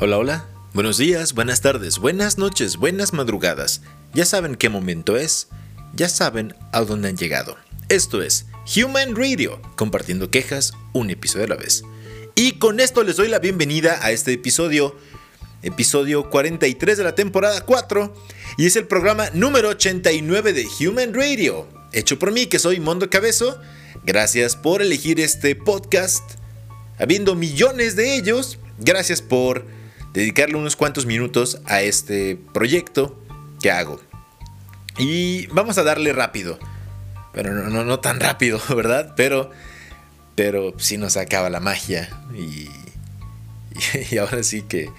Hola, hola. Buenos días, buenas tardes, buenas noches, buenas madrugadas. Ya saben qué momento es, ya saben a dónde han llegado. Esto es Human Radio, compartiendo quejas un episodio a la vez. Y con esto les doy la bienvenida a este episodio, episodio 43 de la temporada 4, y es el programa número 89 de Human Radio, hecho por mí que soy Mondo Cabezo. Gracias por elegir este podcast, habiendo millones de ellos. Gracias por dedicarle unos cuantos minutos a este proyecto que hago. Y vamos a darle rápido. Pero no, no, tan rápido, ¿verdad? Pero, pero sí nos acaba la magia. Y, y, ahora sí que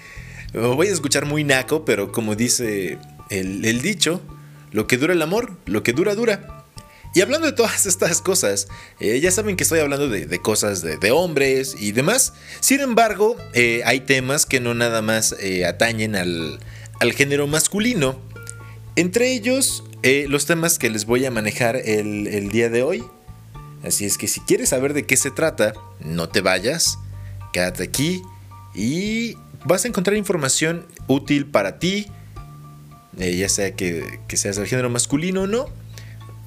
voy a escuchar muy naco, pero como dice el, el dicho, lo que dura el amor, lo que dura, dura. Y hablando de todas estas cosas, eh, ya saben que estoy hablando de, cosas de, hombres y demás. Sin embargo, eh, hay temas que no nada más eh, atañen al, género masculino. Entre ellos, los temas que les voy a manejar el, día de hoy. Así es que si quieres saber de qué se trata, no te vayas, quédate aquí y vas a encontrar información útil para ti, ya sea que seas del género masculino o no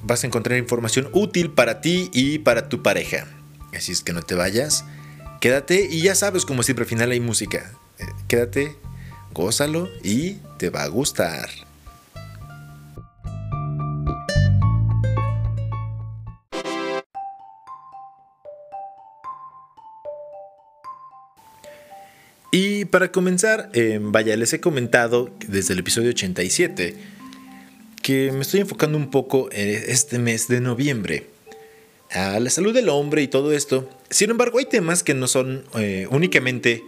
vas a encontrar información útil para ti y para tu pareja. Así es que no te vayas, quédate y ya sabes como siempre al final hay música. Eh, quédate, gózalo y te va a gustar. Y para comenzar, eh, vaya, les he comentado desde el episodio 87 que me estoy enfocando un poco en este mes de noviembre a la salud del hombre y todo esto. Sin embargo, hay temas que no son eh, únicamente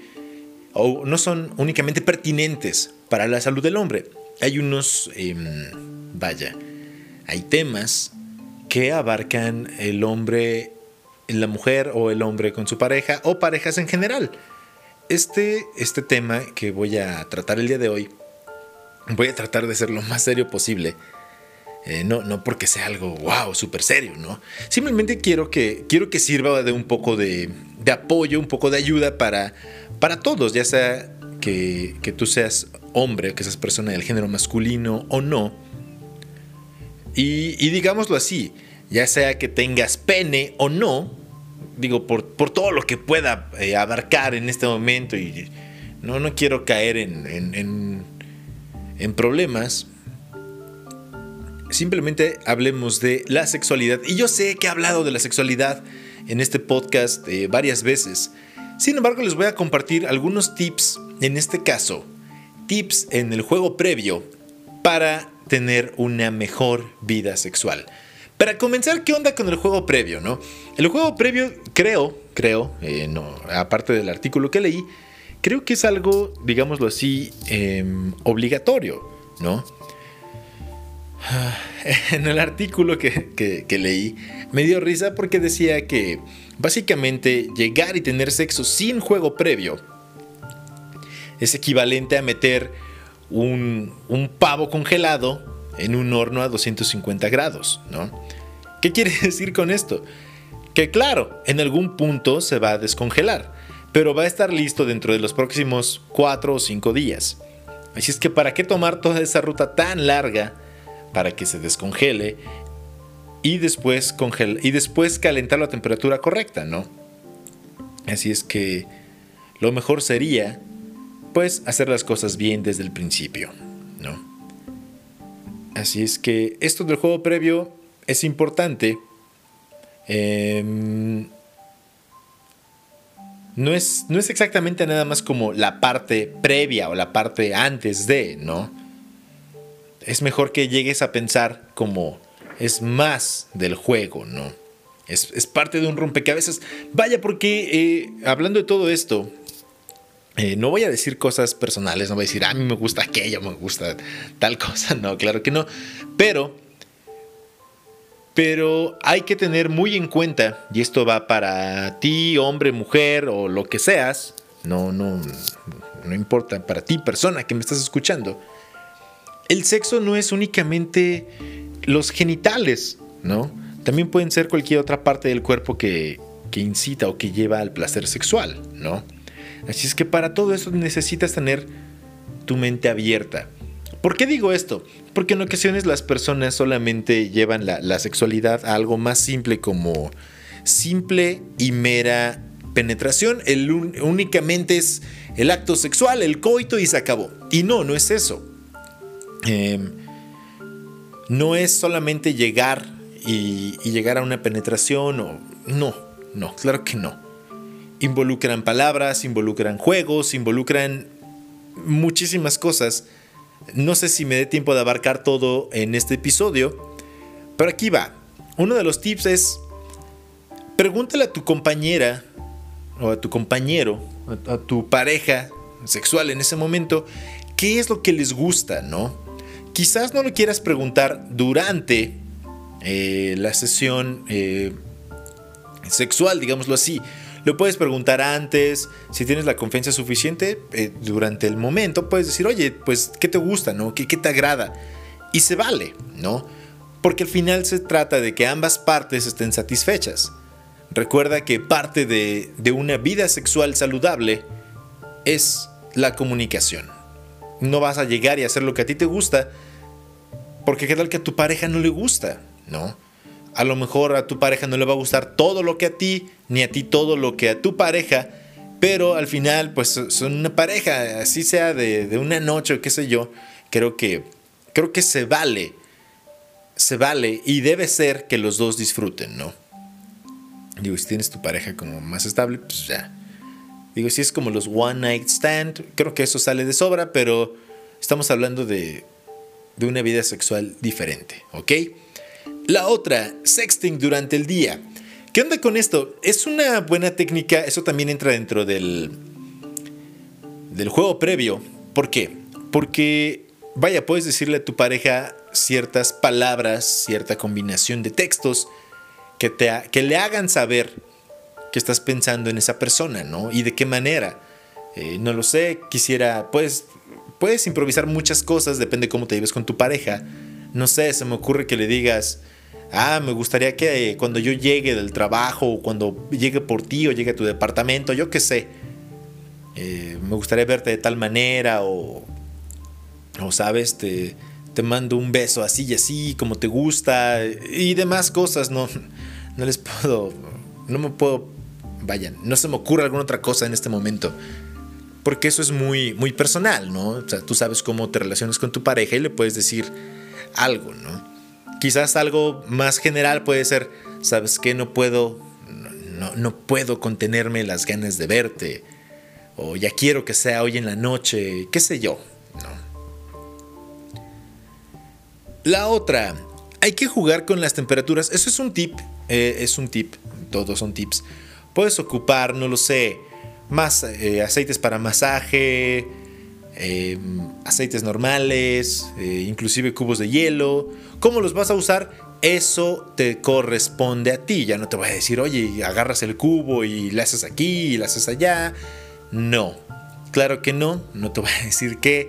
o no son únicamente pertinentes para la salud del hombre. Hay unos, em, vaya, hay temas que abarcan el hombre, la mujer o el hombre con su pareja o parejas en general. Este, este tema que voy a tratar el día de hoy voy a tratar de ser lo más serio posible. Eh, no, no porque sea algo, wow, súper serio, ¿no? Simplemente quiero que, quiero que sirva de un poco de, apoyo, un poco de ayuda para, para todos, ya sea que, tú seas hombre, que seas persona del género masculino o no. Y, digámoslo así, ya sea que tengas pene o no, digo, por, todo lo que pueda eh, abarcar en este momento y no, no quiero caer en en problemas, simplemente hablemos de la sexualidad. Y yo sé que he hablado de la sexualidad en este podcast eh, varias veces. Sin embargo, les voy a compartir algunos tips, en este caso, tips en el juego previo para tener una mejor vida sexual. Para comenzar, ¿qué onda con el juego previo? No? El juego previo, creo, creo, eh, no, aparte del artículo que leí, creo que es algo, digámoslo así, em, obligatorio, ¿no? En el artículo que, leí me dio risa porque decía que básicamente llegar y tener sexo sin juego previo es equivalente a meter un, un pavo congelado en un horno a 250 grados, ¿no? ¿Qué quiere decir con esto? Que claro, en algún punto se va a descongelar pero va a estar listo dentro de los próximos 4 o 5 días. Así es que para qué tomar toda esa ruta tan larga para que se descongele y después, y después calentar la temperatura correcta, ¿no? Así es que lo mejor sería pues hacer las cosas bien desde el principio, ¿no? Así es que esto del juego previo es importante. Eh, no es, no es exactamente nada más como la parte previa o la parte antes de, ¿no? Es mejor que llegues a pensar como es más del juego, ¿no? Es, parte de un rompecabezas. Vaya, porque eh, hablando de todo esto, eh, no voy a decir cosas personales, no voy a decir, a mí me gusta aquello, me gusta tal cosa, no, claro que no. Pero pero hay que tener muy en cuenta, y esto va para ti, hombre, mujer o lo que seas, no, no, no importa, para ti, persona que me estás escuchando, el sexo no es únicamente los genitales, ¿no? También pueden ser cualquier otra parte del cuerpo que, que incita o que lleva al placer sexual, ¿no? Así es que para todo eso necesitas tener tu mente abierta. ¿Por qué digo esto? Porque en ocasiones las personas solamente llevan la, sexualidad a algo más simple como simple y mera penetración. El, únicamente es el acto sexual, el coito y se acabó. Y no, no es eso. Em, no es solamente llegar y, y, llegar a una penetración o... No, no, claro que no. Involucran palabras, involucran juegos, involucran muchísimas cosas. No sé si me dé tiempo de abarcar todo en este episodio, pero aquí va. Uno de los tips es, pregúntale a tu compañera o a tu compañero, a, tu pareja sexual en ese momento, qué es lo que les gusta, ¿no? Quizás no lo quieras preguntar durante eh, la sesión eh, sexual, digámoslo así, lo puedes preguntar antes, si tienes la confianza suficiente eh, durante el momento, puedes decir, oye, pues, ¿qué te gusta, no? ¿Qué, ¿Qué te agrada? Y se vale, ¿no? Porque al final se trata de que ambas partes estén satisfechas. Recuerda que parte de, de una vida sexual saludable es la comunicación. No vas a llegar y hacer lo que a ti te gusta, porque qué tal que a tu pareja no le gusta, ¿no? A lo mejor a tu pareja no le va a gustar todo lo que a ti, ni a ti todo lo que a tu pareja, pero al final pues son una pareja, así sea de, una noche o qué sé yo, creo que, creo que se vale, se vale y debe ser que los dos disfruten, ¿no? Digo, si tienes tu pareja como más estable, pues ya. Digo, si es como los one night stand, creo que eso sale de sobra, pero estamos hablando de, de una vida sexual diferente, ¿ok? La otra, sexting durante el día. ¿Qué onda con esto? Es una buena técnica, eso también entra dentro del, del juego previo. ¿Por qué? Porque, vaya, puedes decirle a tu pareja ciertas palabras, cierta combinación de textos que, te, que le hagan saber que estás pensando en esa persona, ¿no? Y de qué manera. Eh, no lo sé, quisiera, pues, puedes improvisar muchas cosas, depende cómo te lleves con tu pareja. No sé, se me ocurre que le digas, ah, me gustaría que eh, cuando yo llegue del trabajo, o cuando llegue por ti o llegue a tu departamento, yo qué sé, eh, me gustaría verte de tal manera o, o sabes, te, te mando un beso así y así, como te gusta y demás cosas, no, no les puedo, no me puedo, vayan, no se me ocurre alguna otra cosa en este momento. Porque eso es muy, muy personal, ¿no? O sea, tú sabes cómo te relacionas con tu pareja y le puedes decir algo, ¿no? Quizás algo más general puede ser, ¿sabes qué? No puedo, no, puedo contenerme las ganas de verte. O ya quiero que sea hoy en la noche, qué sé yo. La otra, hay que jugar con las temperaturas. Eso es un tip, eh, es un tip, todos son tips. Puedes ocupar, no lo sé, más eh, aceites para masaje, Em, aceites normales, eh, inclusive cubos de hielo. ¿Cómo los vas a usar? Eso te corresponde a ti. Ya no te voy a decir, oye, agarras el cubo y le haces aquí y le haces allá. No, claro que no. No te voy a decir qué,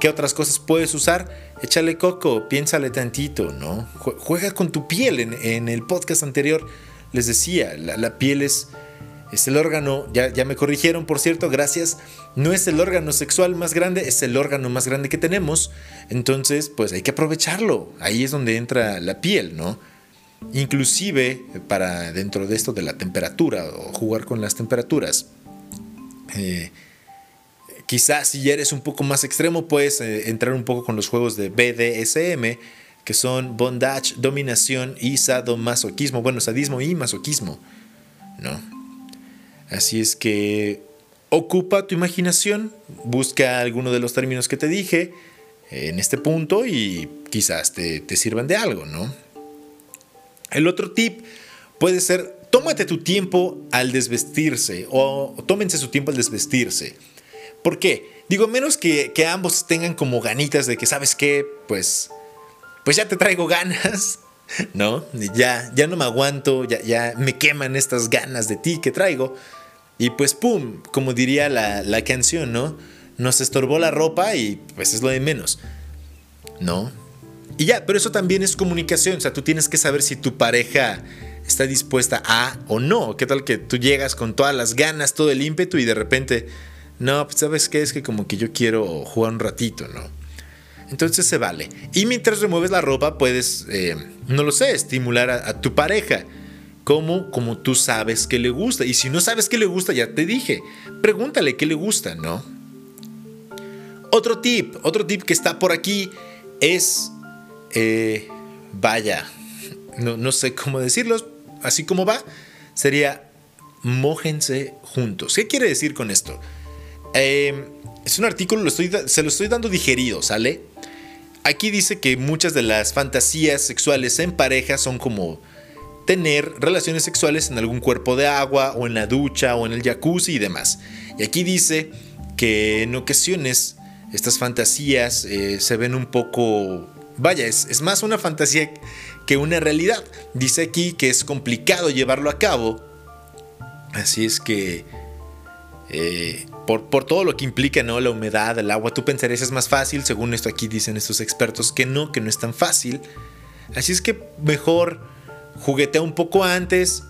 qué otras cosas puedes usar. Échale coco, piénsale tantito, ¿no? Juega con tu piel. En, el podcast anterior les decía, la piel es es el órgano, ya, me corrigieron por cierto, gracias, no es el órgano sexual más grande, es el órgano más grande que tenemos, entonces pues hay que aprovecharlo, ahí es donde entra la piel, ¿no? Inclusive para dentro de esto de la temperatura o jugar con las temperaturas. Eh, quizás si ya eres un poco más extremo puedes eh, entrar un poco con los juegos de BDSM, que son bondage, dominación y sadomasoquismo, bueno, sadismo y masoquismo, ¿no? Así es que ocupa tu imaginación, busca alguno de los términos que te dije en este punto y quizás te, sirvan de algo, ¿no? El otro tip puede ser, tómate tu tiempo al desvestirse o tómense su tiempo al desvestirse. ¿Por qué? Digo, menos que, ambos tengan como ganitas de que, ¿sabes qué? Pues, pues ya te traigo ganas, ¿no? Ya, ya no me aguanto, ya, ya me queman estas ganas de ti que traigo. Y pues, ¡pum! Como diría la, canción, ¿no? Nos estorbó la ropa y pues es lo de menos. ¿No? Y ya, pero eso también es comunicación. O sea, tú tienes que saber si tu pareja está dispuesta a o no. ¿Qué tal que tú llegas con todas las ganas, todo el ímpetu y de repente no, pues sabes qué, es que como que yo quiero jugar un ratito, ¿no? Entonces se vale. Y mientras remueves la ropa, puedes, eh, no lo sé, estimular a, tu pareja. Como, como tú sabes que le gusta. Y si no sabes que le gusta, ya te dije. Pregúntale qué le gusta, ¿no? Otro tip, otro tip que está por aquí es, eh, vaya, no, no sé cómo decirlo, así como va, sería mójense juntos. ¿Qué quiere decir con esto? Em, es un artículo, se lo estoy dando digerido, ¿sale? Aquí dice que muchas de las fantasías sexuales en pareja son como tener relaciones sexuales en algún cuerpo de agua o en la ducha o en el jacuzzi y demás. Y aquí dice que en ocasiones estas fantasías eh, se ven un poco... Vaya, es, más una fantasía que una realidad. Dice aquí que es complicado llevarlo a cabo. Así es que... Eh, por, por, todo lo que implica, ¿no? La humedad, el agua, tú pensarías es más fácil, según esto aquí dicen estos expertos, que no, que no es tan fácil. Así es que mejor juguetea un poco antes,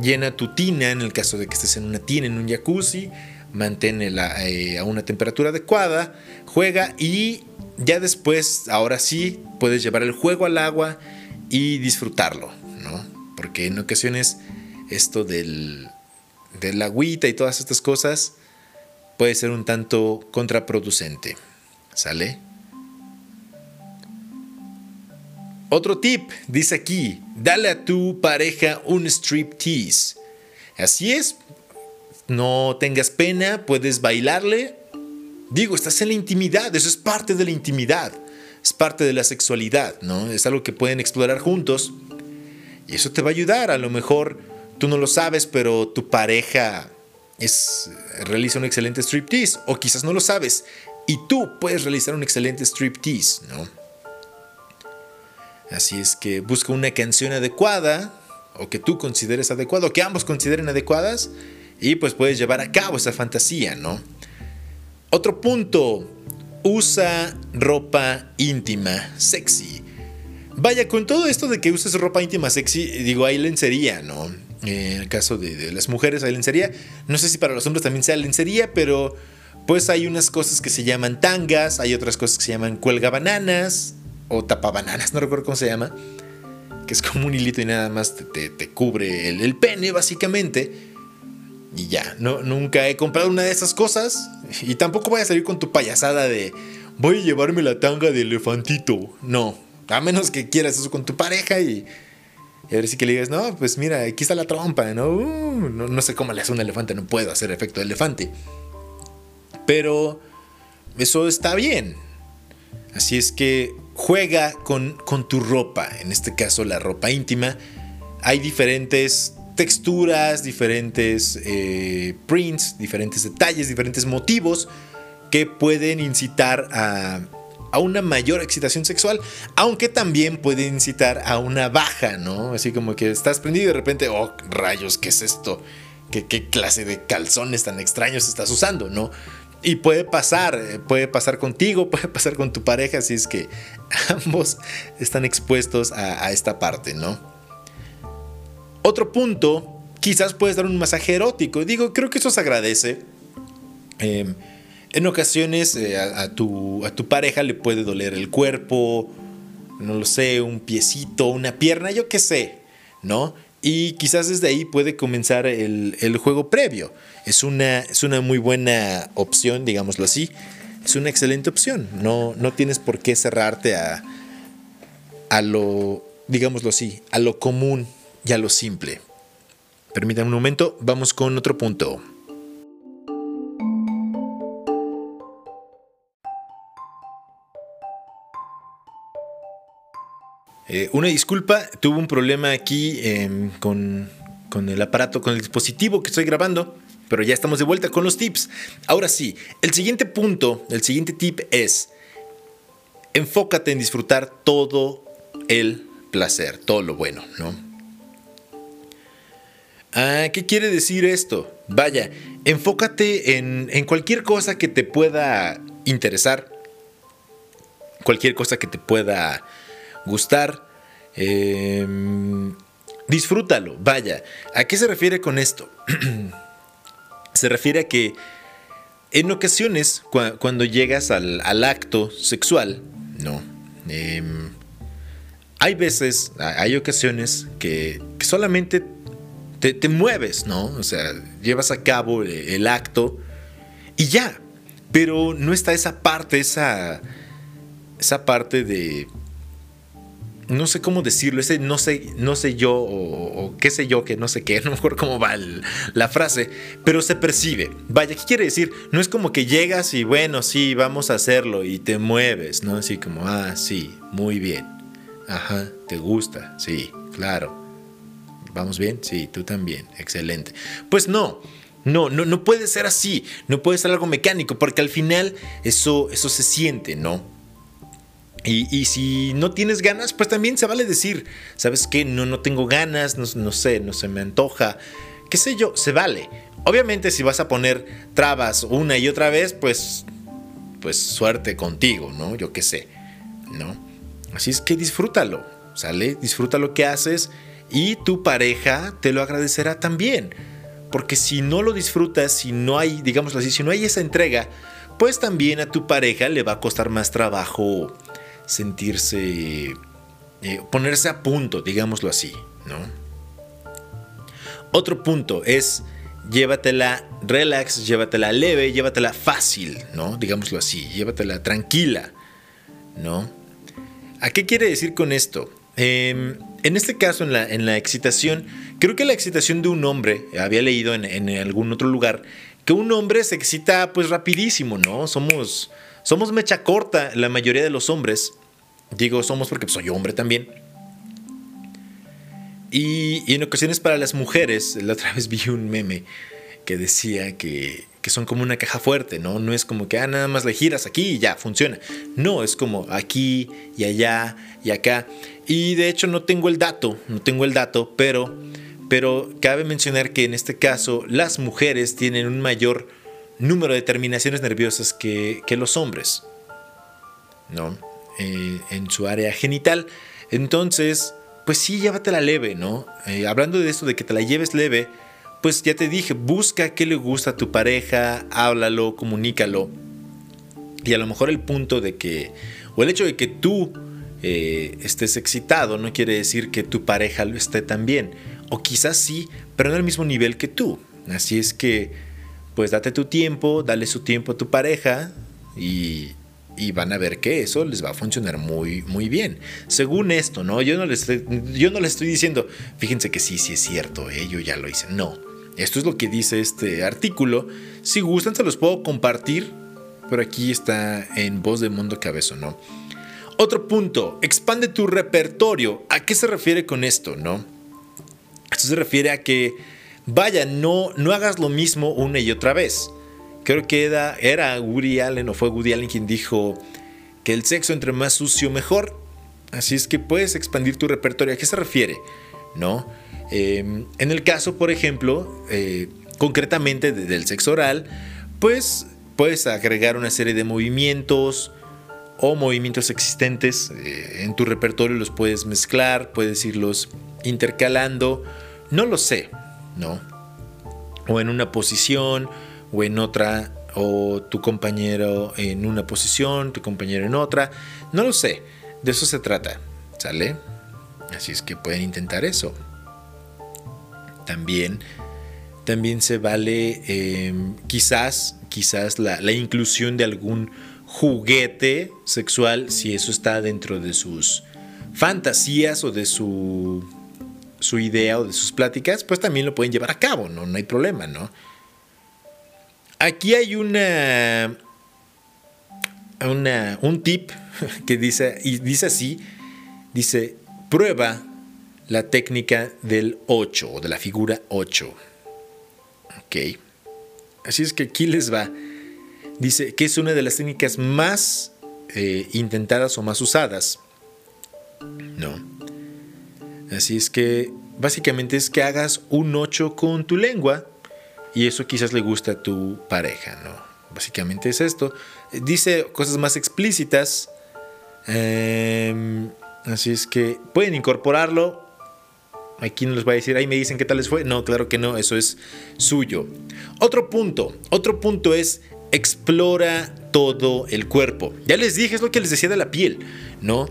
llena tu tina, en el caso de que estés en una tina, en un jacuzzi, manténla eh, a una temperatura adecuada, juega y ya después, ahora sí, puedes llevar el juego al agua y disfrutarlo, ¿no? Porque en ocasiones esto del, del agüita y todas estas cosas puede ser un tanto contraproducente. ¿Sale? Otro tip, dice aquí, dale a tu pareja un strip tease. Así es, no tengas pena, puedes bailarle. Digo, estás en la intimidad, eso es parte de la intimidad es parte de la sexualidad, ¿no? Es algo que pueden explorar juntos y eso te va a ayudar. A lo mejor tú no lo sabes, pero tu pareja es, realiza un excelente striptease o quizás no lo sabes y tú puedes realizar un excelente striptease, ¿no? Así es que busca una canción adecuada o que tú consideres adecuada o que ambos consideren adecuadas y pues puedes llevar a cabo esa fantasía, ¿no? Otro punto, usa ropa íntima sexy. Vaya, con todo esto de que uses ropa íntima sexy, digo, hay lencería, ¿no? En el caso de, las mujeres hay lencería. No sé si para los hombres también sea lencería, pero pues hay unas cosas que se llaman tangas, hay otras cosas que se llaman cuelga bananas o tapabananas, no recuerdo cómo se llama, que es como un hilito y nada más te, cubre el, el pene, básicamente. Y ya, no, nunca he comprado una de esas cosas. Y tampoco voy a salir con tu payasada de voy a llevarme la tanga de elefantito. No, a menos que quieras eso con tu pareja y, a ver si que le digas, no, pues mira, aquí está la trompa, ¿no? Uh, no, sé cómo le hace un elefante, no puedo hacer efecto de elefante. Pero eso está bien. Así es que juega con, con tu ropa, en este caso la ropa íntima. Hay diferentes texturas, diferentes eh, prints, diferentes detalles, diferentes motivos que pueden incitar a, una mayor excitación sexual, aunque también pueden incitar a una baja, ¿no? Así como que estás prendido y de repente, oh, rayos, ¿qué es esto? ¿Qué, qué clase de calzones tan extraños estás usando, no? Y puede pasar, eh, puede pasar contigo, puede pasar con tu pareja, si es que ambos están expuestos a esta parte, ¿no? Otro punto, quizás puedes dar un masaje erótico. Digo, creo que eso se agradece. Em, en ocasiones eh, a, tu, a tu pareja le puede doler el cuerpo, no lo sé, un piecito, una pierna, yo qué sé, ¿no? Y quizás desde ahí puede comenzar el, juego previo. Es una, es una muy buena opción, digámoslo así. Es una excelente opción. No, no tienes por qué cerrarte a, a lo, digámoslo así, a lo común y a lo simple. Permítanme un momento, vamos con otro punto. Eh, una disculpa, tuve un problema aquí em, con, con el aparato, con el dispositivo que estoy grabando, pero ya estamos de vuelta con los tips. Ahora sí, el siguiente punto, el siguiente tip es, enfócate en disfrutar todo el placer, todo lo bueno, ¿no? Ah, ¿qué quiere decir esto? Vaya, enfócate en, cualquier cosa que te pueda interesar, cualquier cosa que te pueda gustar. Em, disfrútalo, vaya. ¿A qué se refiere con esto? se refiere a que en ocasiones, cuando llegas al, acto sexual, no. Em, hay veces, hay ocasiones que, solamente te, mueves, ¿no? O sea, llevas a cabo el acto y ya. Pero no está esa parte, esa, esa parte de no sé cómo decirlo, ese no sé, no sé yo o, qué sé yo, que no sé qué, no me acuerdo cómo va la frase, pero se percibe. Vaya, ¿qué quiere decir? No es como que llegas y bueno, sí, vamos a hacerlo y te mueves, ¿no? Así como, ah, sí, muy bien. Ajá, ¿te gusta? Sí, claro. ¿Vamos bien? Sí, tú también, excelente. Pues no, no, no, no puede ser así, no puede ser algo mecánico, porque al final eso, eso se siente, ¿no? Y, si no tienes ganas, pues también se vale decir, ¿sabes qué? No, no tengo ganas, no, no sé, no se me antoja, qué sé yo, se vale. Obviamente si vas a poner trabas una y otra vez, pues, pues suerte contigo, ¿no? Yo qué sé, ¿no? Así es que disfrútalo, ¿sale? Disfruta lo que haces y tu pareja te lo agradecerá también. Porque si no lo disfrutas, si no hay, digámoslo así, si no hay esa entrega, pues también a tu pareja le va a costar más trabajo sentirse, eh, ponerse a punto, digámoslo así, ¿no? Otro punto es llévatela relax, llévatela leve, llévatela fácil, ¿no? Digámoslo así, llévatela tranquila, ¿no? ¿A qué quiere decir con esto? Em, en este caso, en la, en la, excitación, creo que la excitación de un hombre, había leído en, en, algún otro lugar, que un hombre se excita pues rapidísimo, ¿no? Somos, somos mecha corta la mayoría de los hombres. Digo somos porque soy hombre también. Y, en ocasiones para las mujeres, la otra vez vi un meme que decía que, que, son como una caja fuerte, ¿no? No es como que ah, nada más le giras aquí y ya, funciona. No, es como aquí y allá y acá. Y de hecho no tengo el dato, no tengo el dato, pero, pero cabe mencionar que en este caso las mujeres tienen un mayor número de terminaciones nerviosas que, los hombres. ¿No? Eh, en su área genital. Entonces, pues sí, llévatela leve, ¿no? Eh, hablando de esto, de que te la lleves leve, pues ya te dije, busca qué le gusta a tu pareja, háblalo, comunícalo. Y a lo mejor el punto de que, o el hecho de que tú eh, estés excitado, no quiere decir que tu pareja lo esté también. O quizás sí, pero no al mismo nivel que tú. Así es que pues date tu tiempo, dale su tiempo a tu pareja y, van a ver que eso les va a funcionar muy, muy bien. Según esto, ¿no? Yo no les, yo no les estoy diciendo, fíjense que sí, sí es cierto, ¿eh? yo ya lo hice. No, esto es lo que dice este artículo. Si gustan, se los puedo compartir, pero aquí está en voz de Mundo Cabezo, ¿no? Otro punto, expande tu repertorio. ¿A qué se refiere con esto, no? Esto se refiere a que vaya, no, no hagas lo mismo una y otra vez. Creo que era, era Woody Allen o fue Woody Allen quien dijo que el sexo entre más sucio mejor. Así es que puedes expandir tu repertorio. ¿A qué se refiere? ¿No? Em, en el caso, por ejemplo, eh, concretamente del sexo oral, pues puedes agregar una serie de movimientos o movimientos existentes eh, en tu repertorio, los puedes mezclar, puedes irlos intercalando. No lo sé, ¿no? O en una posición o en otra, o tu compañero en una posición, tu compañero en otra, no lo sé, de eso se trata, ¿sale? Así es que pueden intentar eso. También, también se vale em, quizás, quizás la, la inclusión de algún juguete sexual, si eso está dentro de sus fantasías o de su su idea o de sus pláticas, pues también lo pueden llevar a cabo, no, no hay problema, ¿no? Aquí hay una, una, un tip que dice, y dice así, dice, prueba la técnica del 8 o de la figura 8. Ok. Así es que aquí les va. Dice que es una de las técnicas más eh, intentadas o más usadas. No. Así es que básicamente es que hagas un 8 con tu lengua y eso quizás le gusta a tu pareja, ¿no? Básicamente es esto. Dice cosas más explícitas. Em, así es que pueden incorporarlo. Aquí no les voy a decir, ahí me dicen qué tal les fue. No, claro que no, eso es suyo. Otro punto, otro punto es explora todo el cuerpo. Ya les dije, es lo que les decía de la piel, ¿no?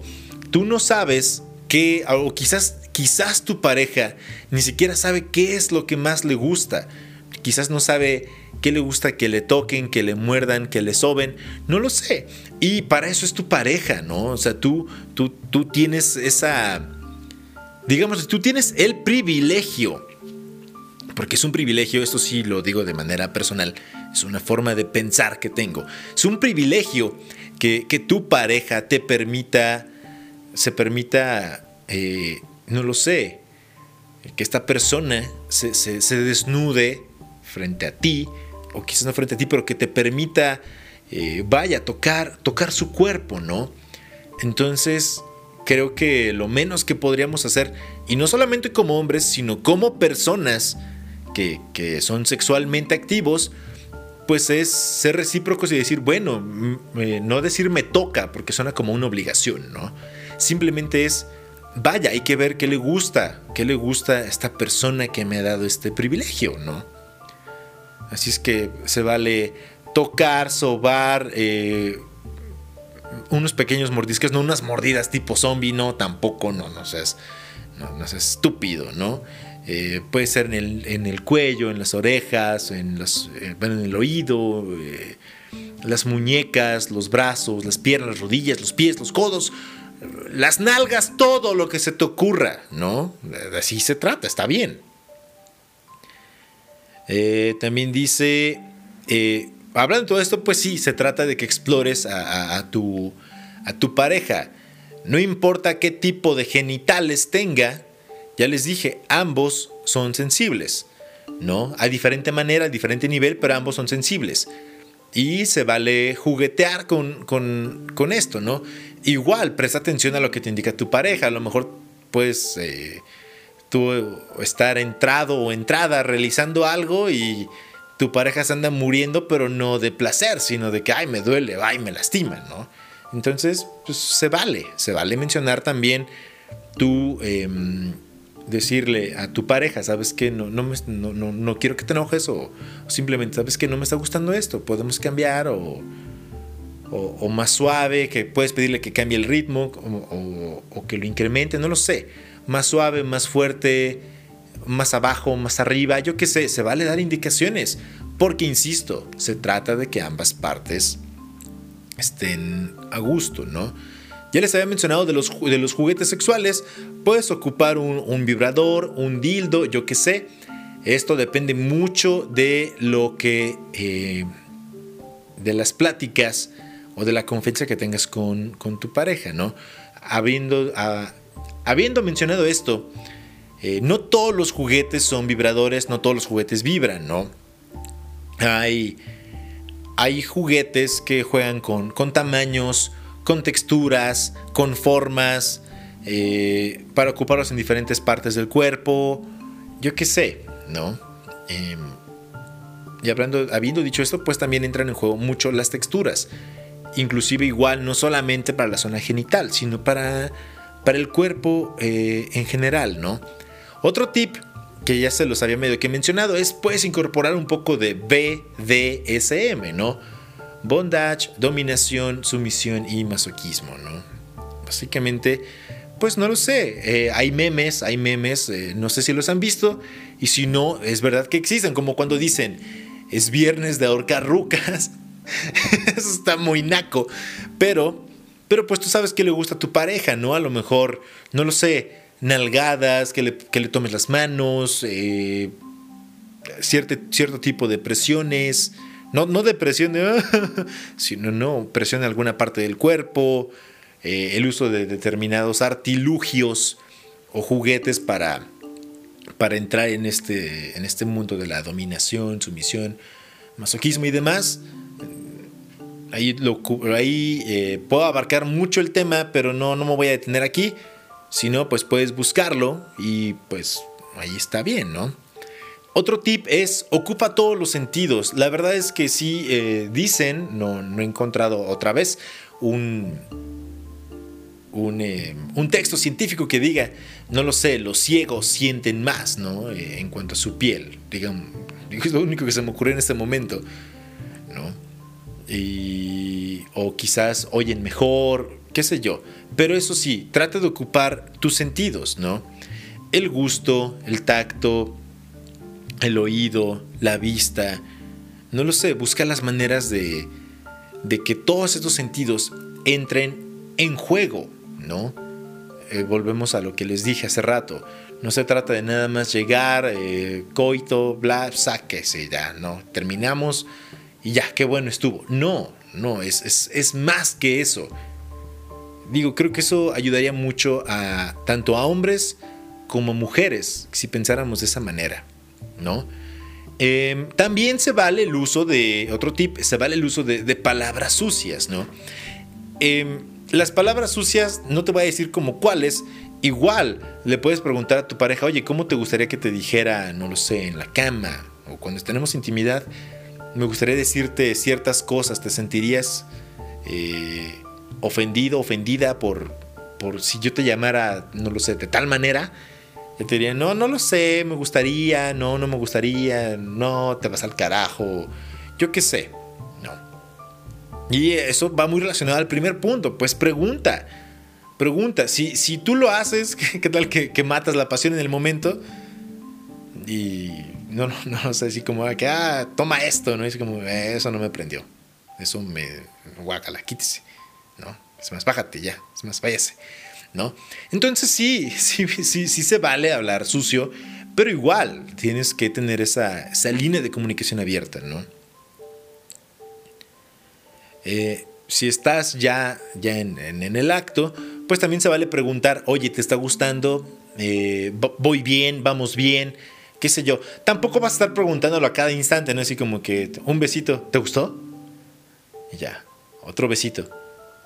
Tú no sabes qué, o quizás, quizás tu pareja ni siquiera sabe qué es lo que más le gusta. Quizás no sabe qué le gusta que le toquen, que le muerdan, que le soben. No lo sé. Y para eso es tu pareja, ¿no? O sea, tú, tú, tú tienes esa... Digamos, tú tienes el privilegio porque es un privilegio, esto sí lo digo de manera personal, es una forma de pensar que tengo. Es un privilegio que, tu pareja te permita, se permita, eh, no lo sé, que esta persona se, desnude frente a ti, o quizás no frente a ti, pero que te permita, eh, vaya, tocar, tocar su cuerpo, ¿no? Entonces, creo que lo menos que podríamos hacer, y no solamente como hombres, sino como personas, que, son sexualmente activos, pues es ser recíprocos y decir, bueno, eh, no decir me toca, porque suena como una obligación, ¿no? Simplemente es, vaya, hay que ver qué le gusta, qué le gusta a esta persona que me ha dado este privilegio, ¿no? Así es que se vale tocar, sobar, eh, unos pequeños mordiscos, no unas mordidas tipo zombie, no, tampoco, no, no seas, no, seas estúpido, ¿no? Eh, puede ser en el, en el, cuello, en las orejas, en, los, eh, en el oído, las muñecas, los brazos, las piernas, las rodillas, los pies, los codos, las nalgas, todo lo que se te ocurra, ¿no? Así se trata, está bien. también dice, hablando de todo esto, pues sí, se trata de que explores a, tu, a tu pareja. No importa qué tipo de genitales tenga, ya les dije, ambos son sensibles, ¿no? A diferente manera, a diferente nivel, pero ambos son sensibles. Y se vale juguetear con, con, esto, ¿no? Igual, presta atención a lo que te indica tu pareja. A lo mejor, pues, tú estar entrado o entrada realizando algo y tu pareja se anda muriendo, pero no de placer, sino de que, ay, me duele, ay, me lastima, ¿no? Entonces, pues se vale, se vale mencionar también tu... Em, decirle a tu pareja, sabes que no, no, no, quiero que te enojes o, simplemente sabes que no me está gustando esto, podemos cambiar o, o, más suave, que puedes pedirle que cambie el ritmo o, que lo incremente, no lo sé, más suave, más fuerte, más abajo, más arriba, yo qué sé, se vale dar indicaciones, porque insisto, se trata de que ambas partes estén a gusto, ¿no? Ya les había mencionado de los, de los juguetes sexuales. Puedes ocupar un, vibrador, un dildo, yo qué sé. Esto depende mucho de lo que... Eh, de las pláticas o de la confianza que tengas con, tu pareja, ¿no? Habiendo, habiendo mencionado esto, eh, no todos los juguetes son vibradores, no todos los juguetes vibran, ¿no? Hay, hay juguetes que juegan con, con tamaños, con texturas, con formas, eh, para ocuparlos en diferentes partes del cuerpo, yo qué sé, ¿no? Em, y hablando, habiendo dicho esto, pues también entran en juego mucho las texturas. Inclusive igual, no solamente para la zona genital, sino para, para el cuerpo eh, en general, ¿no? Otro tip que ya se los había medio que mencionado es puedes incorporar un poco de BDSM, ¿no? Bondage, dominación, sumisión y masoquismo, ¿no? Básicamente, pues no lo sé. Eh, hay memes, hay memes, eh, no sé si los han visto. Y si no, es verdad que existen, como cuando dicen, es viernes de ahorcar rucas. Eso está muy naco. Pero, pero pues tú sabes que le gusta a tu pareja, ¿no? A lo mejor, no lo sé, nalgadas, que le, que le tomes las manos, eh, cierto, cierto tipo de presiones no, no depresión, sino no, presión en alguna parte del cuerpo, eh, el uso de determinados artilugios o juguetes para, para entrar en este, en este mundo de la dominación, sumisión, masoquismo y demás. Ahí, lo, ahí eh, puedo abarcar mucho el tema, pero no, no me voy a detener aquí. Si no, pues puedes buscarlo y pues ahí está bien, ¿no? Otro tip es ocupa todos los sentidos. La verdad es que sí eh, dicen, no, no, he encontrado otra vez un, eh, un, texto científico que diga, no lo sé, los ciegos sienten más, ¿no? Eh, en cuanto a su piel. Digamos, es lo único que se me ocurre en este momento, ¿no? y, o quizás oyen mejor, qué sé yo. Pero eso sí, trata de ocupar tus sentidos, ¿no? El gusto, el tacto, el oído, la vista, no lo sé, busca las maneras de, que todos estos sentidos entren en juego, ¿no? Eh, volvemos a lo que les dije hace rato. No se trata de nada más llegar, eh, coito, bla, sáquese ya, ¿no? Terminamos y ya, qué bueno estuvo. No, no, es, es, más que eso. Digo, creo que eso ayudaría mucho a tanto a hombres como a mujeres, si pensáramos de esa manera, ¿no? Em, también se vale el uso de, otro tip, se vale el uso de, palabras sucias, ¿no? Em, las palabras sucias, no te voy a decir como cuáles, igual le puedes preguntar a tu pareja, oye, ¿cómo te gustaría que te dijera, no lo sé, en la cama o cuando tenemos intimidad? me gustaría decirte ciertas cosas, te sentirías eh, ofendido, ofendida por, por si yo te llamara, no lo sé, de tal manera. Yo te diría, no, no lo sé, me gustaría, no, no me gustaría, no, te vas al carajo, yo qué sé, no. Y eso va muy relacionado al primer punto, pues pregunta, pregunta, si, si tú lo haces, ¿qué tal que, que matas la pasión en el momento? Y no, no, no sé, así como que, ah, toma esto, ¿no? Es como, eh, eso no me prendió. Eso me, guácala, quítese, ¿no? Es más, bájate ya, es más, váyase, ¿no? Entonces sí, sí, sí, se vale hablar sucio, pero igual tienes que tener esa, esa línea de comunicación abierta, ¿no? Eh, si estás ya, ya en, en, el acto, pues también se vale preguntar, oye, ¿te está gustando? Eh, ¿Voy bien? ¿Vamos bien? qué sé yo. Tampoco vas a estar preguntándolo a cada instante, ¿no? Así como que, un besito, ¿te gustó? Y ya, otro besito.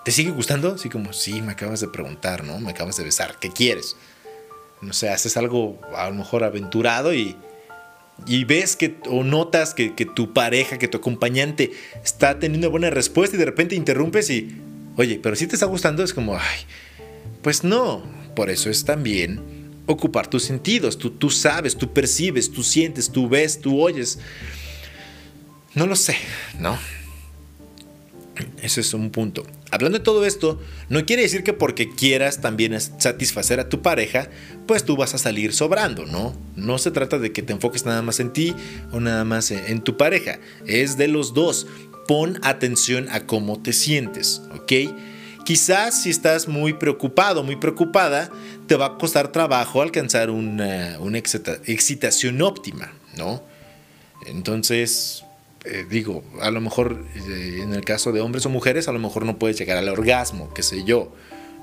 ¿Te sigue gustando? Así como, sí, me acabas de preguntar, ¿no? Me acabas de besar, ¿qué quieres? No sé, haces algo a lo mejor aventurado y, y ves que o notas que, que, tu pareja, que tu acompañante está teniendo buena respuesta y de repente interrumpes y, oye, pero si te está gustando, es como, ay, pues no, por eso es también ocupar tus sentidos. Tú, tú sabes, tú percibes, tú sientes, tú ves, tú oyes. No lo sé, ¿no? Ese es un punto. Hablando de todo esto, no quiere decir que porque quieras también satisfacer a tu pareja, pues tú vas a salir sobrando, ¿no? No se trata de que te enfoques nada más en ti o nada más en tu pareja. Es de los dos. Pon atención a cómo te sientes, ¿ok? Quizás si estás muy preocupado, muy preocupada, te va a costar trabajo alcanzar una, excitación óptima, ¿no? Entonces, eh, digo, a lo mejor eh, en el caso de hombres o mujeres, a lo mejor no puedes llegar al orgasmo, qué sé yo,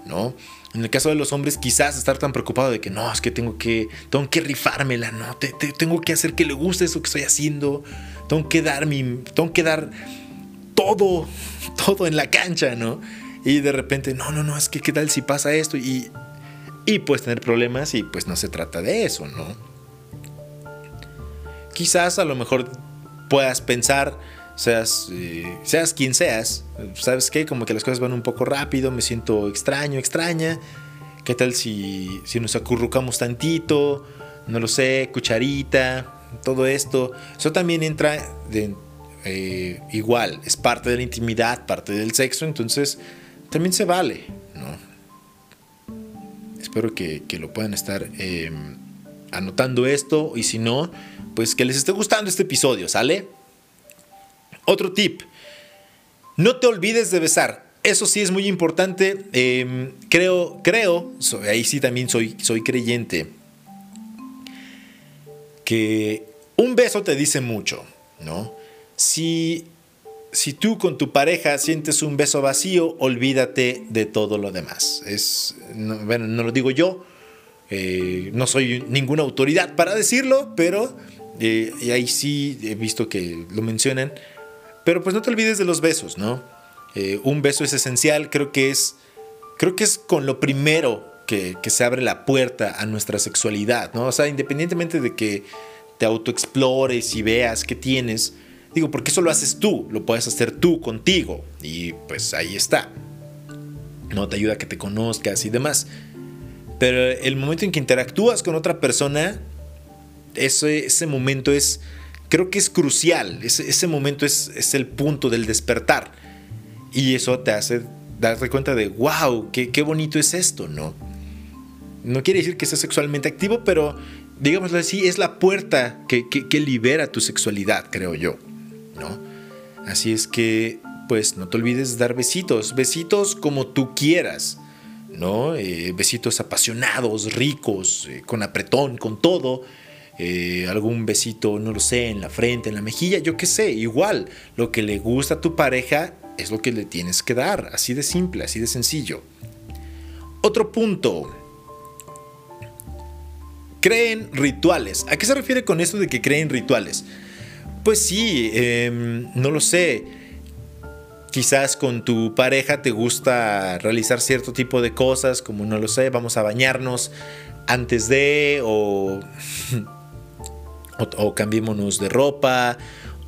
¿no? En el caso de los hombres, quizás estar tan preocupado de que no, es que tengo que, tengo que rifármela, ¿no? tengo que hacer que le guste eso que estoy haciendo, tengo que dar mi, tengo que dar todo, todo en la cancha, ¿no? Y de repente, no, no, no, es que qué tal si pasa esto y, y puedes tener problemas y pues no se trata de eso, ¿no? Quizás a lo mejor puedas pensar, seas, eh, seas quien seas, ¿sabes qué? Como que las cosas van un poco rápido, me siento extraño, extraña. ¿Qué tal si, si nos acurrucamos tantito? No lo sé, cucharita, todo esto. Eso también entra de, eh, igual, es parte de la intimidad, parte del sexo, entonces también se vale, ¿no? Espero que, lo puedan estar em, anotando esto y si no, pues que les esté gustando este episodio, ¿sale? Otro tip, no te olvides de besar. Eso sí es muy importante. Em, creo, creo, ahí sí también soy, soy creyente, que un beso te dice mucho, ¿no? Si si tú con tu pareja sientes un beso vacío, olvídate de todo lo demás. Es, no, bueno, no lo digo yo, eh, no soy ninguna autoridad para decirlo, pero y ahí sí he visto que lo mencionan. Pero pues no te olvides de los besos, ¿no? Eh, un beso es esencial, creo que es, creo que es con lo primero que, que se abre la puerta a nuestra sexualidad, ¿no? O sea, independientemente de que te autoexplores y veas qué tienes, Digo, porque eso lo haces tú, lo puedes hacer tú contigo. Y pues ahí está. No te ayuda a que te conozcas y demás. Pero el momento en que interactúas con otra persona, ese, ese momento es, creo que es crucial. Ese, momento es, es, el punto del despertar. Y eso te hace darte cuenta de, wow, qué, qué bonito es esto, ¿no? No quiere decir que seas sexualmente activo, pero digámoslo así, es la puerta que, que, libera tu sexualidad, creo yo, ¿no? Así es que, pues, no te olvides de dar besitos, besitos como tú quieras, ¿no? Eh, besitos apasionados, ricos, eh, con apretón, con todo. Eh, algún besito, no lo sé, en la frente, en la mejilla, yo qué sé, igual, lo que le gusta a tu pareja es lo que le tienes que dar, así de simple, así de sencillo. Otro punto, creen rituales. ¿A qué se refiere con esto de que creen rituales? Pues sí, em, no lo sé. Quizás con tu pareja te gusta realizar cierto tipo de cosas, como no lo sé, vamos a bañarnos antes de, o, o, cambiémonos de ropa,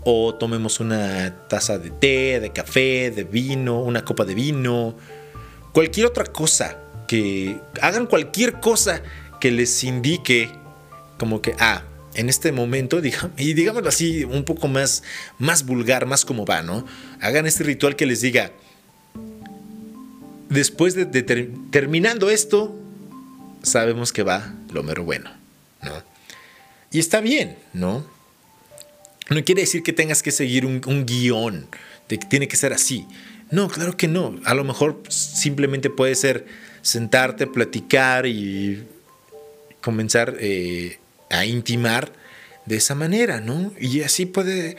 o tomemos una taza de té, de café, de vino, una copa de vino, cualquier otra cosa, que hagan cualquier cosa que les indique como que, ah, en este momento, y digámoslo así, un poco más, más vulgar, más como va, ¿no? Hagan este ritual que les diga, después de, terminando esto, sabemos que va lo mero bueno, ¿no? Y está bien, ¿no? No quiere decir que tengas que seguir un, guion, de que tiene que ser así. No, claro que no. A lo mejor simplemente puede ser sentarte, platicar y comenzar eh, a intimar de esa manera, ¿no? Y así puede,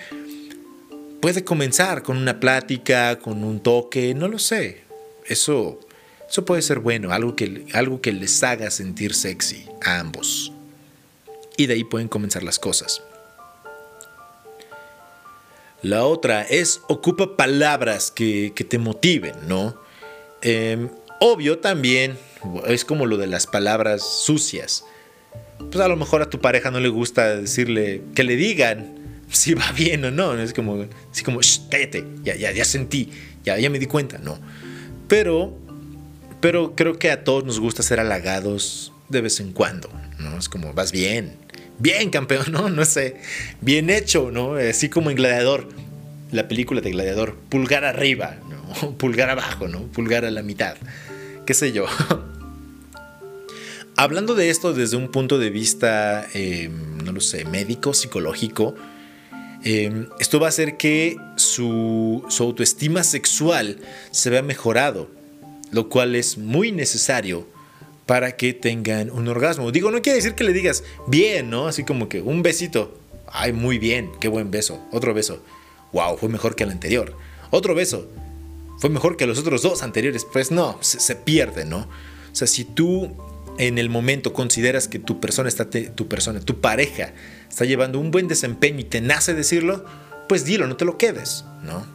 puede comenzar con una plática, con un toque, no lo sé. Eso, eso puede ser bueno, algo que, algo que les haga sentir sexy a ambos. Y de ahí pueden comenzar las cosas. La otra es ocupa palabras que, te motiven, ¿no? Em, obvio también es como lo de las palabras sucias pues a lo mejor a tu pareja no le gusta decirle que le digan si va bien o no. Es como, así como, cállate, ya, ya, ya sentí, ya, ya me di cuenta, no. Pero, pero creo que a todos nos gusta ser halagados de vez en cuando, ¿no? Es como, vas bien, bien campeón, ¿no? No sé, bien hecho, ¿no? Así como en Gladiador, la película de Gladiador, pulgar arriba, ¿no? Pulgar abajo, ¿no? Pulgar a la mitad, qué sé yo. Hablando de esto desde un punto de vista, em, no lo sé, médico, psicológico, em, esto va a hacer que su, autoestima sexual se vea mejorado, lo cual es muy necesario para que tengan un orgasmo. Digo, no quiere decir que le digas bien, ¿no? Así como que un besito. Ay, muy bien, qué buen beso. Otro beso. Wow, fue mejor que el anterior. Otro beso. Fue mejor que los otros dos anteriores. Pues no, se, pierde, ¿no? O sea, si tú en el momento consideras que tu persona está tu persona, tu pareja está llevando un buen desempeño y te nace decirlo, pues dilo, no te lo quedes, ¿no?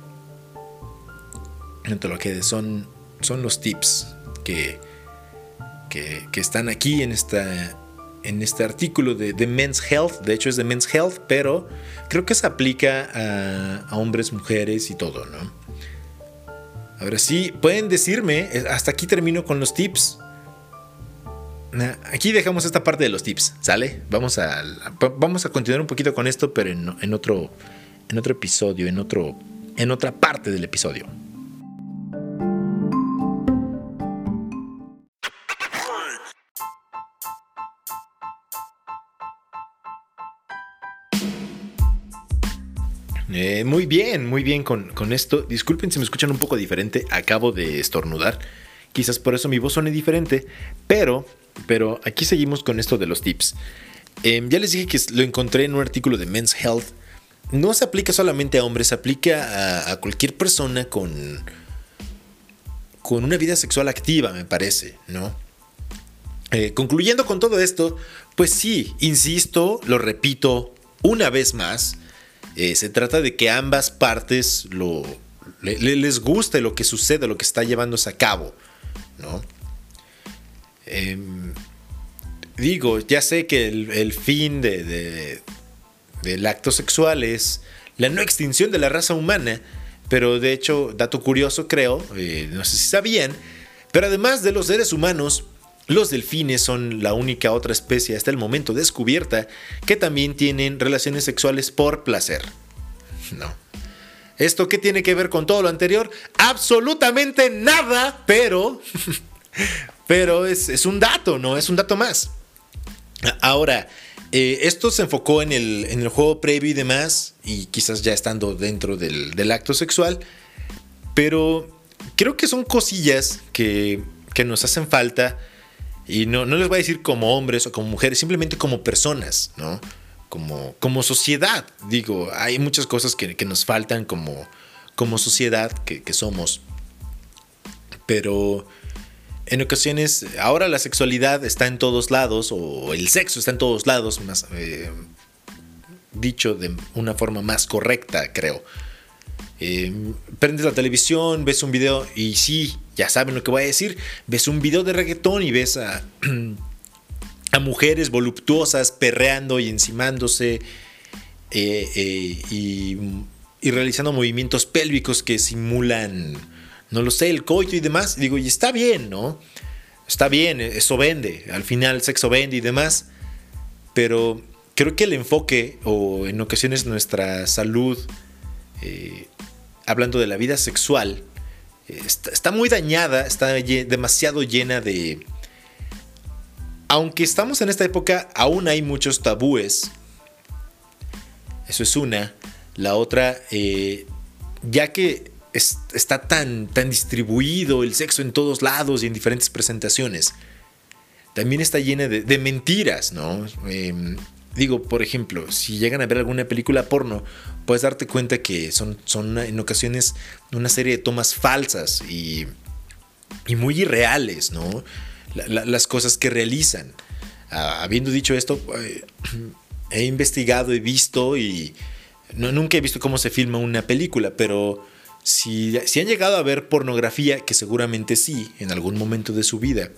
No te lo quedes, son, son los tips que, que, están aquí en, esta, en este artículo de, Men's Health, de hecho es de Men's Health, pero creo que se aplica a, hombres, mujeres y todo, ¿no? Ahora sí, pueden decirme, hasta aquí termino con los tips. Aquí dejamos esta parte de los tips, ¿sale? Vamos a, vamos a continuar un poquito con esto, pero en, otro, en otro episodio, en, otro, en otra parte del episodio. Eh, muy bien, muy bien con, con, esto. Disculpen si me escuchan un poco diferente. Acabo de estornudar. Quizás por eso mi voz suene diferente. Pero pero aquí seguimos con esto de los tips. Em, ya les dije que lo encontré en un artículo de Men's Health. No se aplica solamente a hombres, se aplica a, cualquier persona con, con una vida sexual activa, me parece, ¿no? Eh, concluyendo con todo esto, pues sí, insisto, lo repito una vez más, eh, se trata de que ambas partes lo, les guste lo que sucede, lo que está llevándose a cabo, ¿no? Em, digo, ya sé que el, fin de, del acto sexual es la no extinción de la raza humana, pero de hecho, dato curioso creo, eh, no sé si sabían, pero además de los seres humanos, los delfines son la única otra especie hasta el momento descubierta que también tienen relaciones sexuales por placer. No. ¿Esto qué tiene que ver con todo lo anterior? Absolutamente nada, pero... pero es, un dato, ¿no? Es un dato más. Ahora, eh, esto se enfocó en el, juego previo y demás, y quizás ya estando dentro del, acto sexual, pero creo que son cosillas que, que nos hacen falta y no, les voy a decir como hombres o como mujeres, simplemente como personas, ¿no? Como, como sociedad. Digo, hay muchas cosas que, nos faltan como, como sociedad que, somos. Pero en ocasiones, ahora la sexualidad está en todos lados, o el sexo está en todos lados, más eh, dicho de una forma más correcta, creo. Eh, prendes la televisión, ves un video y sí, ya saben lo que voy a decir, ves un video de reggaetón y ves a, mujeres voluptuosas perreando y encimándose eh, eh, y, y, realizando movimientos pélvicos que simulan, no lo sé, el coito y demás. digo, y está bien, ¿no? Está bien, eso vende, al final el sexo vende y demás, pero creo que el enfoque o en ocasiones nuestra salud hablando de la vida sexual, está, muy dañada, está demasiado llena de... Aunque estamos en esta época, aún hay muchos tabúes. Eso es una. La otra, eh, ya que está tan, tan distribuido el sexo en todos lados y en diferentes presentaciones, también está llena de, mentiras, ¿no? Em, digo, por ejemplo, si llegan a ver alguna película porno, puedes darte cuenta que son, son en ocasiones una serie de tomas falsas y, y muy irreales, ¿no? las cosas que realizan. Ah, habiendo dicho esto, eh, he investigado, he visto y no, nunca he visto cómo se filma una película, pero si, si han llegado a ver pornografía, que seguramente sí, en algún momento de su vida,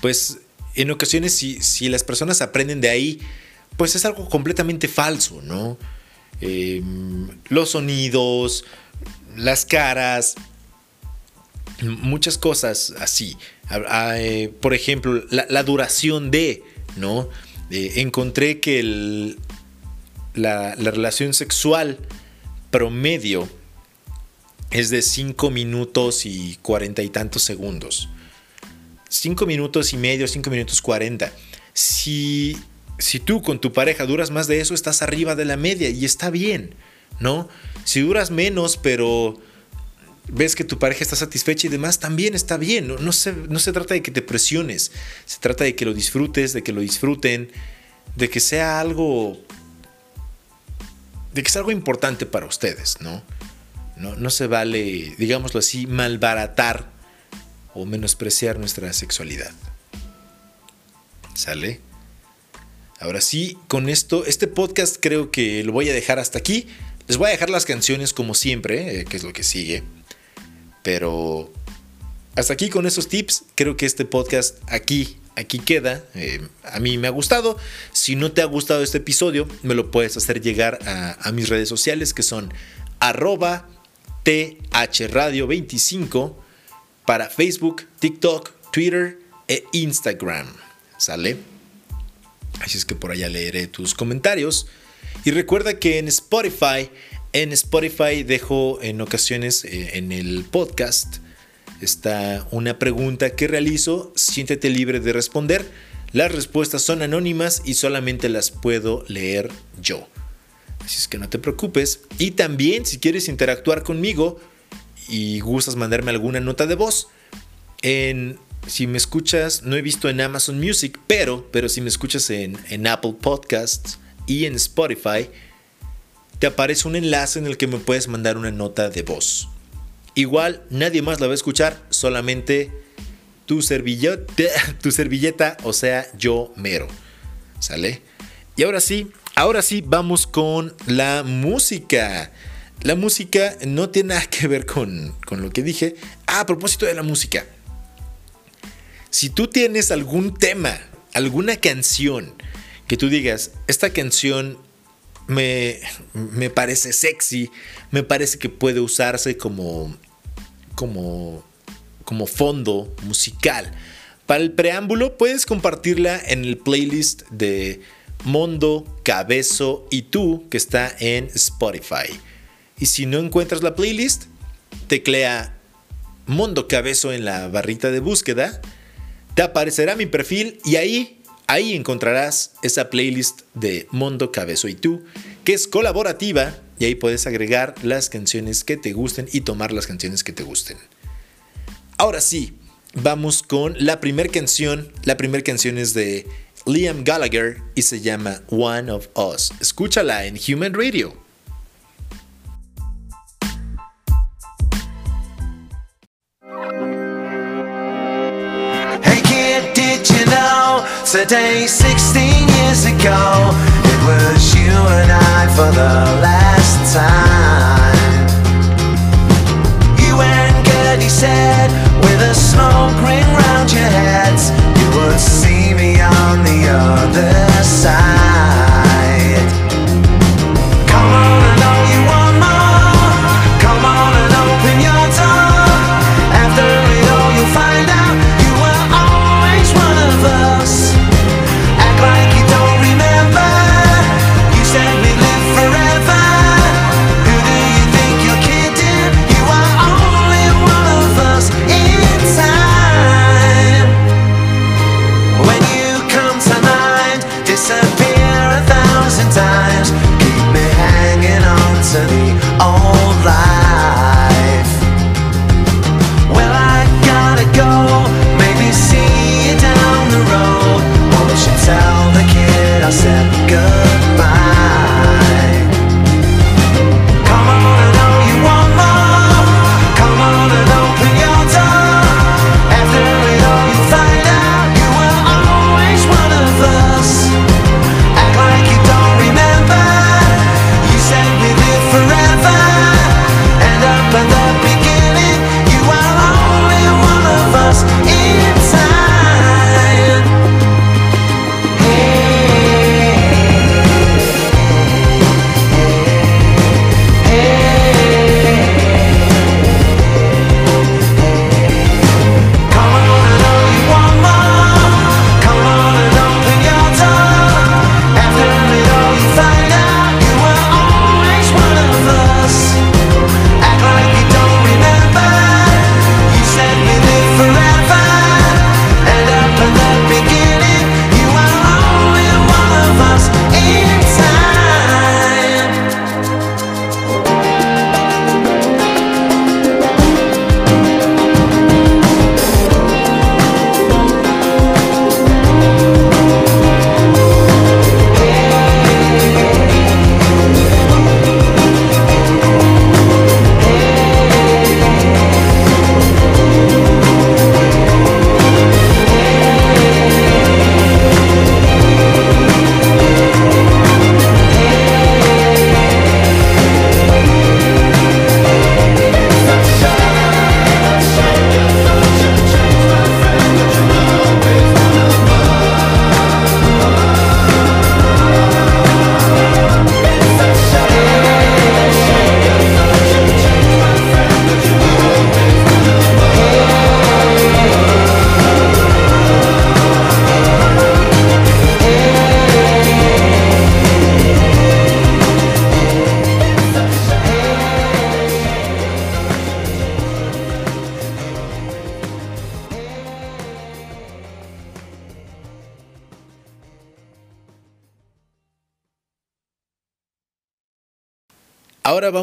pues en ocasiones si, si las personas aprenden de ahí, pues es algo completamente falso, ¿no? Em, los sonidos, las caras, muchas cosas así. Eh, por ejemplo, la, duración de, ¿no? Eh, encontré que la, la, relación sexual promedio es de 5 minutos y cuarenta y tantos segundos. 5 minutos y medio, 5 minutos 40. Si si tú con tu pareja duras más de eso, estás arriba de la media y está bien, ¿no? Si duras menos, pero ves que tu pareja está satisfecha y demás, también está bien. No, se, no se trata de que te presiones, se trata de que lo disfrutes, de que lo disfruten, de que sea algo... de que sea algo importante para ustedes, ¿no? No, no se vale, digámoslo así, malbaratar o menospreciar nuestra sexualidad. ¿Sale? Ahora sí, con esto, este podcast creo que lo voy a dejar hasta aquí. Les voy a dejar las canciones como siempre, eh, que es lo que sigue. Pero hasta aquí con esos tips, creo que este podcast aquí, aquí queda. Eh, a mí me ha gustado. Si no te ha gustado este episodio, me lo puedes hacer llegar a, mis redes sociales que son arroba thradio25 para Facebook, TikTok, Twitter e Instagram. ¿Sale? Así es que por allá leeré tus comentarios. Y recuerda que en Spotify, en Spotify dejo en ocasiones eh, en el podcast, está una pregunta que realizo. Siéntete libre de responder. Las respuestas son anónimas y solamente las puedo leer yo. Así es que no te preocupes. Y también si quieres interactuar conmigo y gustas mandarme alguna nota de voz, en si me escuchas, no he visto en Amazon Music, pero, pero si me escuchas en, en Apple Podcasts y en Spotify, te aparece un enlace en el que me puedes mandar una nota de voz. Igual nadie más la va a escuchar, solamente tu servilleta, tu servilleta, o sea, yo mero. ¿Sale? Y ahora sí, ahora sí vamos con la música. La música no tiene nada que ver con, con lo que dije. A propósito de la música. Si tú tienes algún tema, alguna canción que tú digas, esta canción me, me parece sexy, me parece que puede usarse como, como, como fondo musical Para el preámbulo puedes compartirla en el playlist de Mondo, Cabezo y tú que está en Spotify. Y si no encuentras la playlist, teclea Mondo Cabezo en la barrita de búsqueda, te aparecerá mi perfil y ahí, ahí encontrarás esa playlist de Mondo Cabezo y tú, que es colaborativa y ahí puedes agregar las canciones que te gusten y tomar las canciones que te gusten. Ahora sí, vamos con la primera canción. La primera canción es de Liam Gallagher y se llama One of Us. Escúchala en Human Radio. Today, 16 years ago, it was you and I for the last time? You and Gertie said, with a smoke ring round your heads, you would see me on the other side.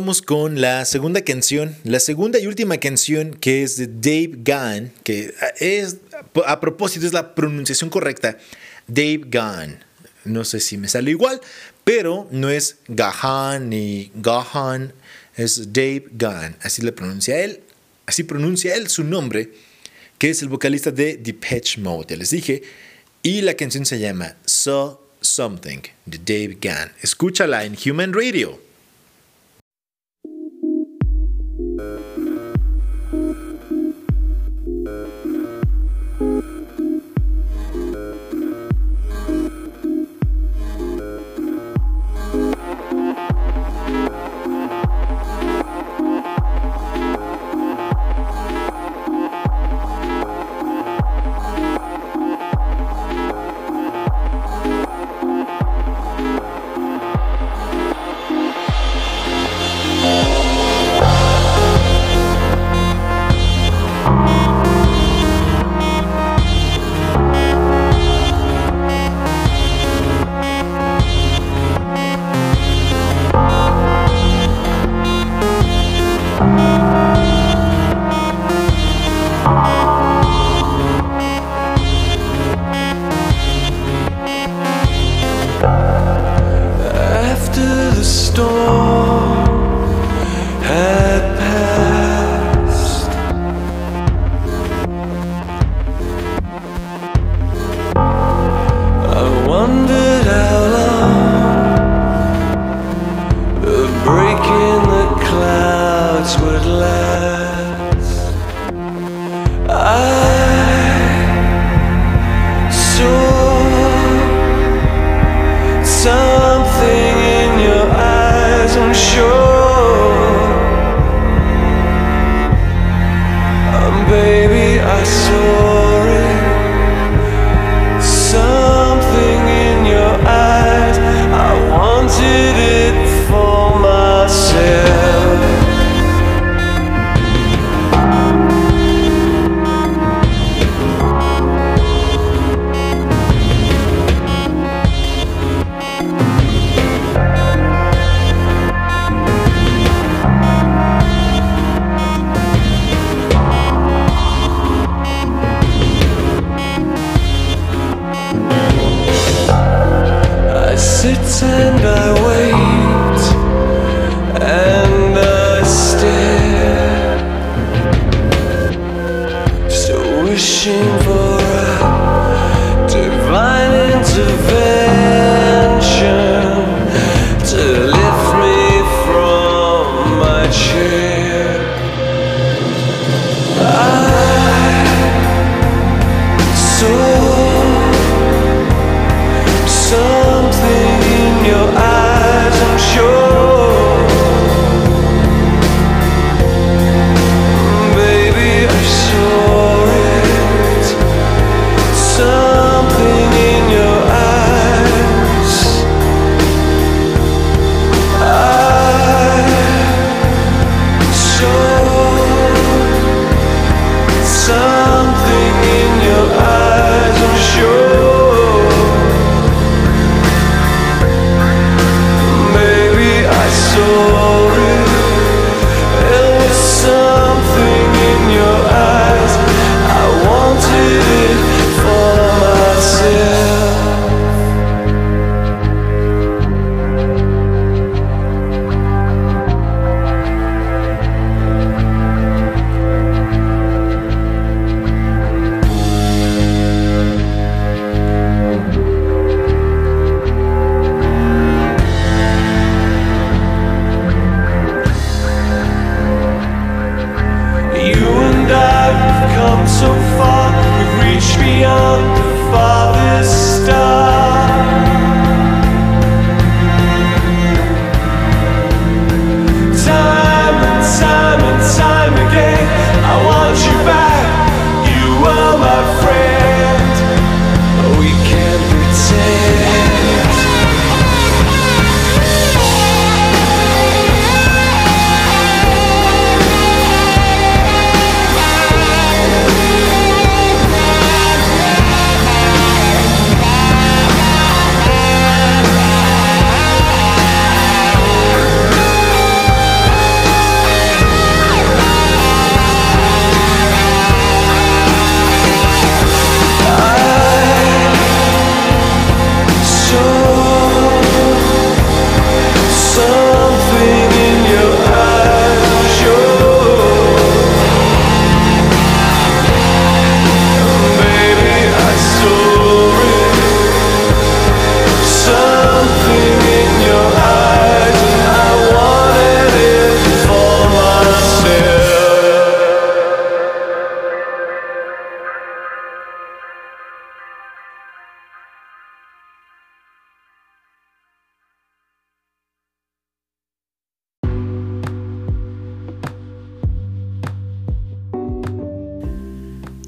Vamos con la segunda canción, la segunda y última canción que es de Dave Gunn, que es, a propósito, es la pronunciación correcta, Dave Gunn. No sé si me sale igual, pero no es Gahan ni Gahan, es Dave Gunn, así le pronuncia él, así pronuncia él su nombre, que es el vocalista de Depeche Mode, ya les dije, y la canción se llama So Something de Dave Gunn. Escúchala en Human Radio.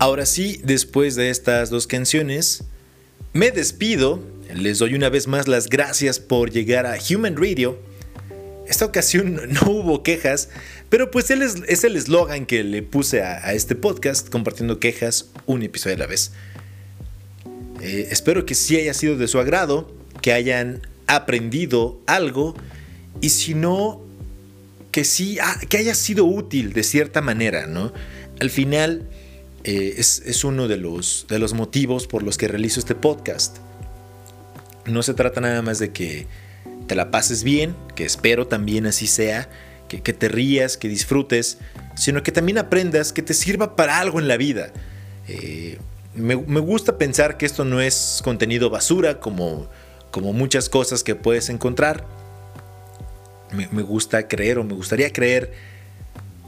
Ahora sí, después de estas dos canciones, me despido. Les doy una vez más las gracias por llegar a Human Radio. Esta ocasión no hubo quejas, pero pues es, el eslogan que le puse a, este podcast, compartiendo quejas un episodio a la vez. Eh, espero que sí haya sido de su agrado, que hayan aprendido algo y si no, que sí, ah, que haya sido útil de cierta manera, ¿no? Al final eh, es, es, uno de los, de los motivos por los que realizo este podcast. No se trata nada más de que te la pases bien, que espero también así sea, que, que te rías, que disfrutes, sino que también aprendas que te sirva para algo en la vida. Eh, me, me, gusta pensar que esto no es contenido basura como, como muchas cosas que puedes encontrar. Me gusta creer o me gustaría creer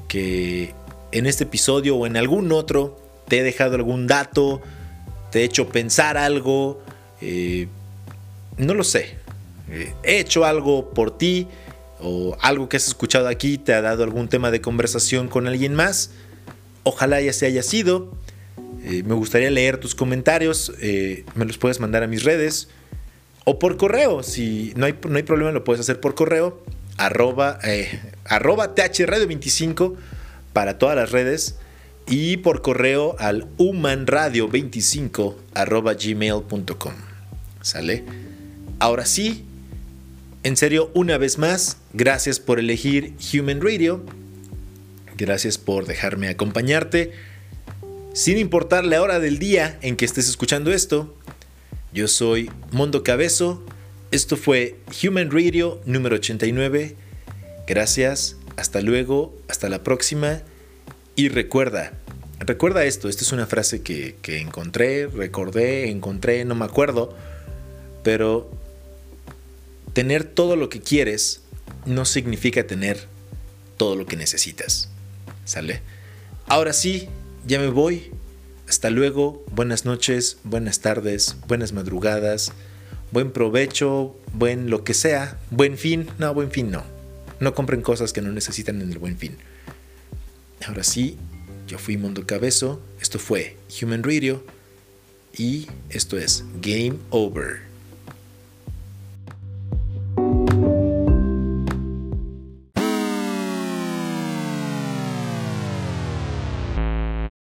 que en este episodio o en algún otro te he dejado algún dato, te he hecho pensar algo, eh, no lo sé. Eh, he hecho algo por ti o algo que has escuchado aquí te ha dado algún tema de conversación con alguien más. Ojalá ya se haya sido. Eh, me gustaría leer tus comentarios. me los puedes mandar a mis redes o por correo. Si no hay, no hay problema, lo puedes hacer por correo. Arroba, arroba THRadio25 para todas las redes y por correo al humanradio25 gmail.com. ¿Sale? Ahora sí, en serio, una vez más, gracias por elegir Human Radio. Gracias por dejarme acompañarte. Sin importar la hora del día en que estés escuchando esto, yo soy Mondo Cabezo. Esto fue Human Radio número 89. Gracias, hasta luego, hasta la próxima. Y recuerda, recuerda esto, esta es una frase que, encontré, recordé, encontré, no me acuerdo, pero tener todo lo que quieres no significa tener todo lo que necesitas. ¿Sale? Ahora sí, ya me voy. Hasta luego, buenas noches, buenas tardes, buenas madrugadas, buen provecho, buen lo que sea, buen fin, no, buen fin no. No compren cosas que no necesitan en el buen fin. Ahora sí, yo fui Mundo Cabezo, esto fue Human Radio y esto es Game Over.